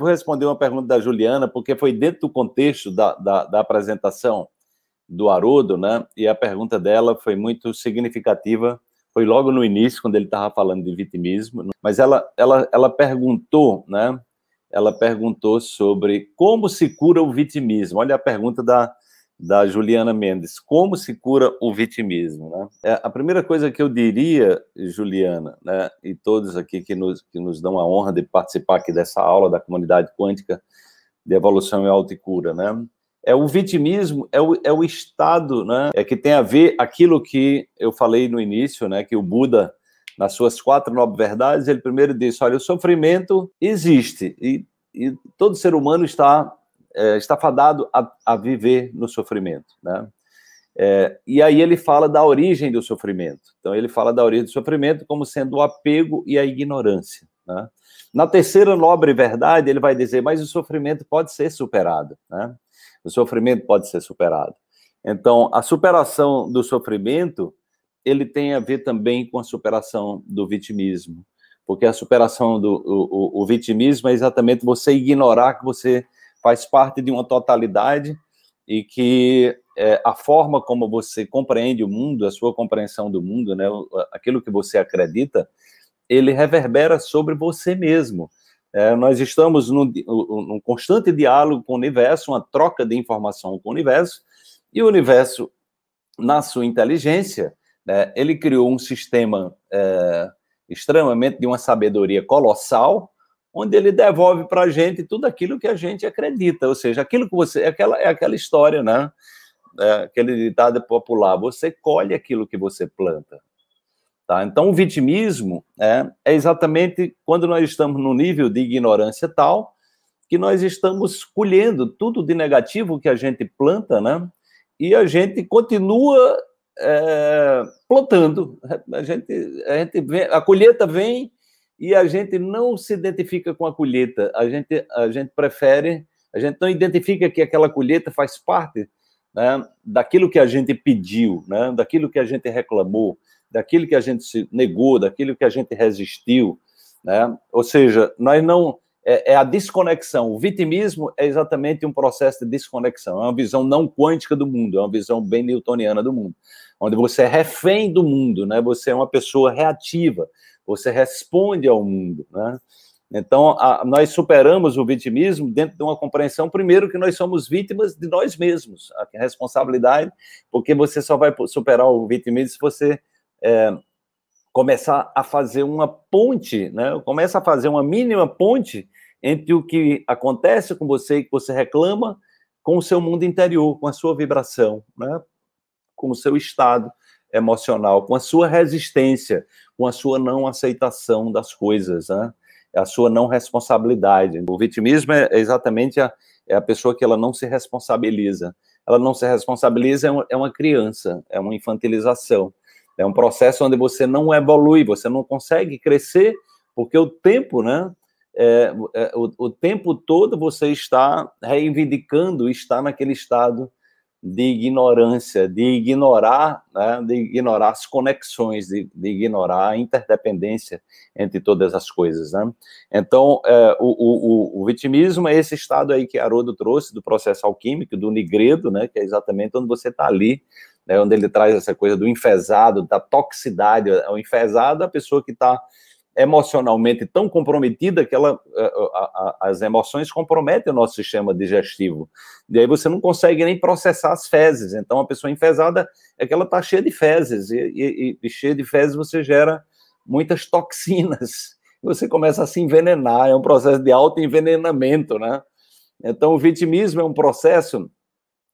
Vou responder uma pergunta da Juliana, porque foi dentro do contexto da, da, da apresentação do Haroldo, né? E a pergunta dela foi muito significativa. Foi logo no início, quando ele estava falando de vitimismo. Mas ela, ela, ela perguntou, né? Ela perguntou sobre como se cura o vitimismo. Olha a pergunta da, da Juliana Mendes. Como se cura o vitimismo? Né? É, a primeira coisa que eu diria, Juliana, né, e todos aqui que nos, que nos dão a honra de participar aqui dessa aula da comunidade quântica de evolução e autocura, né? É o vitimismo, é o, é o estado, né? É que tem a ver aquilo que eu falei no início, né? Que o Buda, nas suas quatro nobres verdades, ele primeiro disse: olha, o sofrimento existe e, e todo ser humano está é, está fadado a, a, viver no sofrimento, né? É, e aí ele fala da origem do sofrimento. Então ele fala da origem do sofrimento como sendo o apego e a ignorância. Né? Na terceira nobre verdade ele vai dizer, mas o sofrimento pode ser superado, né? O sofrimento pode ser superado. Então a superação do sofrimento ele tem a ver também com a superação do vitimismo, porque a superação do o, o, o vitimismo é exatamente você ignorar que você faz parte de uma totalidade e que é, a forma como você compreende o mundo, a sua compreensão do mundo, né, aquilo que você acredita, ele reverbera sobre você mesmo. É, nós estamos num, num, constante diálogo com o universo, uma troca de informação com o universo, e o universo, na sua inteligência, né, ele criou um sistema é, extremamente de uma sabedoria colossal, onde ele devolve para a gente tudo aquilo que a gente acredita, ou seja, aquilo que você. É aquela, é aquela história, né? É aquele ditado popular: você colhe aquilo que você planta. Tá? Então, o vitimismo é, é exatamente quando nós estamos no nível de ignorância tal que nós estamos colhendo tudo de negativo que a gente planta, né? E a gente continua é, plantando. A gente, a gente vem, a colheita vem e a gente não se identifica com a colheita, a gente, a gente prefere, a gente não identifica que aquela colheita faz parte né, daquilo que a gente pediu, né, daquilo que a gente reclamou, daquilo que a gente se negou, daquilo que a gente resistiu, né? Ou seja, nós não é, é, a desconexão. O vitimismo é exatamente um processo de desconexão. É uma visão não quântica do mundo, é uma visão bem newtoniana do mundo, onde você é refém do mundo, né? Você é uma pessoa reativa você responde ao mundo, né? Então, a, nós superamos o vitimismo dentro de uma compreensão, primeiro, que nós somos vítimas de nós mesmos, a responsabilidade, porque você só vai superar o vitimismo se você é, começar a fazer uma ponte, né? Começa a fazer uma mínima ponte entre o que acontece com você e que você reclama com o seu mundo interior, com a sua vibração, né? com o seu estado emocional, com a sua resistência, com a sua não aceitação das coisas, né? a sua não responsabilidade. O vitimismo é exatamente a, é a pessoa que ela não se responsabiliza. Ela não se responsabiliza, é uma, é uma criança, é uma infantilização. É um processo onde você não evolui, você não consegue crescer, porque o tempo, né? É, é, o, o tempo todo você está reivindicando, está naquele estado de ignorância, de ignorar, né, de ignorar as conexões, de, de, ignorar a interdependência entre todas as coisas, né? Então, é, o, o, o, vitimismo é esse estado aí que Haroldo trouxe do processo alquímico, do nigredo, né, que é exatamente onde você está ali, né, onde ele traz essa coisa do enfesado, da toxicidade, o enfesado é a pessoa que está emocionalmente tão comprometida que ela, a, a, as emoções comprometem o nosso sistema digestivo. E aí você não consegue nem processar as fezes. Então, a pessoa enfesada é que ela está cheia de fezes. E, e, e cheia de fezes você gera muitas toxinas. Você começa a se envenenar. É um processo de autoenvenenamento, né? Então, o vitimismo é um processo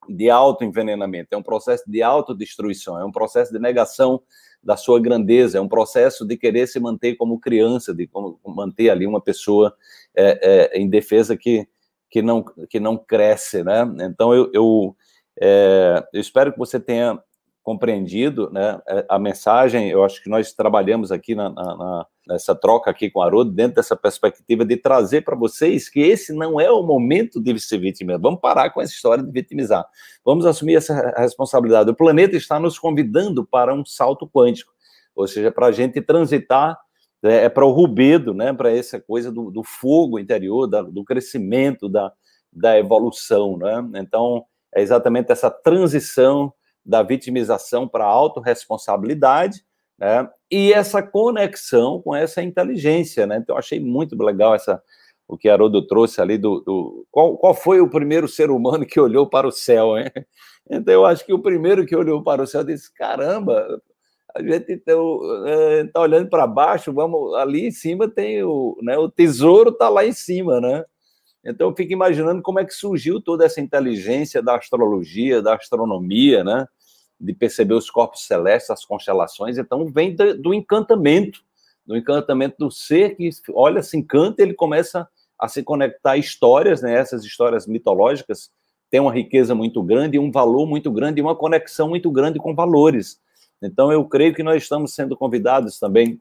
de autoenvenenamento, é um processo de autodestruição, é um processo de negação da sua grandeza, é um processo de querer se manter como criança, de como manter ali uma pessoa é, é, em defesa que, que, não, que não cresce, né? Então, eu, eu, é, eu espero que você tenha compreendido né, é, a mensagem. Eu acho que nós trabalhamos aqui na, na, nessa troca aqui com o Haroldo, dentro dessa perspectiva de trazer para vocês que esse não é o momento de se vitimizar. Vamos parar com essa história de vitimizar. Vamos assumir essa responsabilidade. O planeta está nos convidando para um salto quântico, ou seja, para a gente transitar é, é para o rubedo, né, para essa coisa do, do fogo interior, da, do crescimento, da, da evolução. Né? Então, é exatamente essa transição da vitimização para a autorresponsabilidade, né? e essa conexão com essa inteligência. Né? Então, achei muito legal essa, o que Haroldo trouxe ali do, do qual, qual, foi o primeiro ser humano que olhou para o céu, hein? Então eu acho que o primeiro que olhou para o céu disse: caramba, a gente está é, olhando para baixo, vamos ali em cima tem o, né, o tesouro está lá em cima, né? Então eu fico imaginando como é que surgiu toda essa inteligência da astrologia, da astronomia, né? De perceber os corpos celestes, as constelações. Então vem do, encantamento, do encantamento do ser que olha, se encanta, ele começa a se conectar a histórias, né? Essas histórias mitológicas têm uma riqueza muito grande, um valor muito grande uma conexão muito grande com valores. Então, eu creio que nós estamos sendo convidados também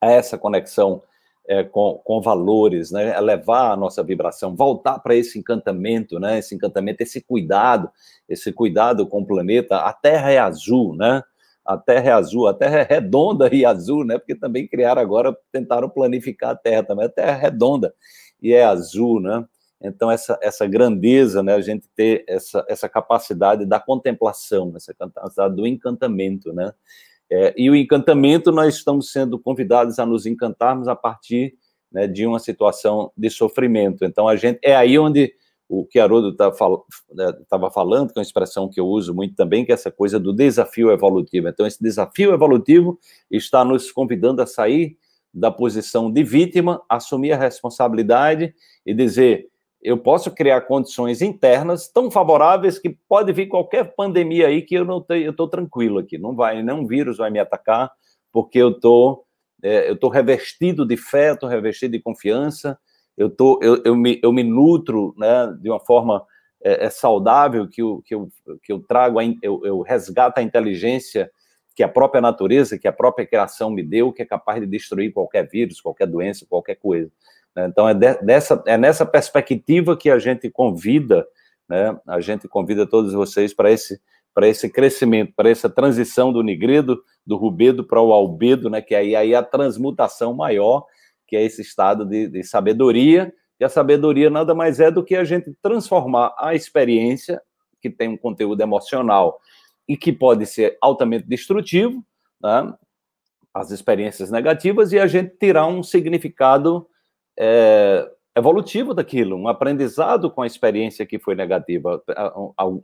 a essa conexão é, com, com, valores, né? elevar a nossa vibração, voltar para esse encantamento, né? esse encantamento, esse cuidado, esse cuidado com o planeta. A Terra é azul, né? A Terra é azul, a Terra é redonda e azul, né? Porque também criaram agora, tentaram planificar a Terra também. A Terra é redonda e é azul, né? Então, essa, essa grandeza, né, a gente ter essa, essa capacidade da contemplação, essa capacidade do encantamento, né? É, e o encantamento, nós estamos sendo convidados a nos encantarmos a partir né, de uma situação de sofrimento. Então, a gente é aí onde o que Haroldo estava tá, falando, que é uma expressão que eu uso muito também, que é essa coisa do desafio evolutivo. Então, esse desafio evolutivo está nos convidando a sair da posição de vítima, assumir a responsabilidade e dizer: eu posso criar condições internas tão favoráveis que pode vir qualquer pandemia aí que eu não tenho, eu estou tranquilo aqui, não vai, nenhum vírus vai me atacar, porque eu tô, é, eu tô revestido de fé, estou revestido de confiança, eu tô, eu, eu, me, eu me nutro, né, de uma forma é, é saudável que eu, que eu, que eu trago, a, eu, eu resgato a inteligência que a própria natureza, que a própria criação me deu, que é capaz de destruir qualquer vírus, qualquer doença, qualquer coisa. Né? Então, é, de, dessa, é nessa perspectiva que a gente convida, né, a gente convida todos vocês para esse, esse crescimento, para essa transição do nigredo, do rubedo para o albedo, né, que é aí, aí a transmutação maior, que é esse estado de, de sabedoria, e a sabedoria nada mais é do que a gente transformar a experiência, que tem um conteúdo emocional e que pode ser altamente destrutivo, né, as experiências negativas, e a gente tirar um significado é, evolutivo daquilo, um aprendizado com a experiência que foi negativa,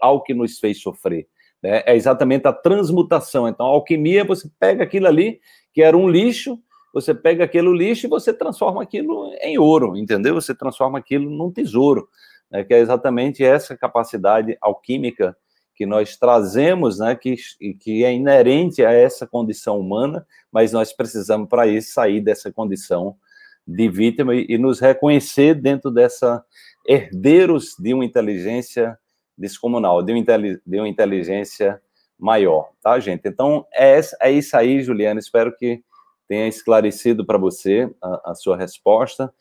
ao, que nos fez sofrer. Né? É exatamente a transmutação. Então, a alquimia, você pega aquilo ali, que era um lixo, você pega aquele lixo e você transforma aquilo em ouro, entendeu? Você transforma aquilo num tesouro, né? que é exatamente essa capacidade alquímica que nós trazemos, né, que, que é inerente a essa condição humana, mas nós precisamos, para isso, sair dessa condição de vítima e, e nos reconhecer dentro dessa herdeiros de uma inteligência descomunal, de uma, de uma inteligência maior, tá, gente? Então, é, é isso aí, Juliana. Espero que tenha esclarecido para você a, a, sua resposta.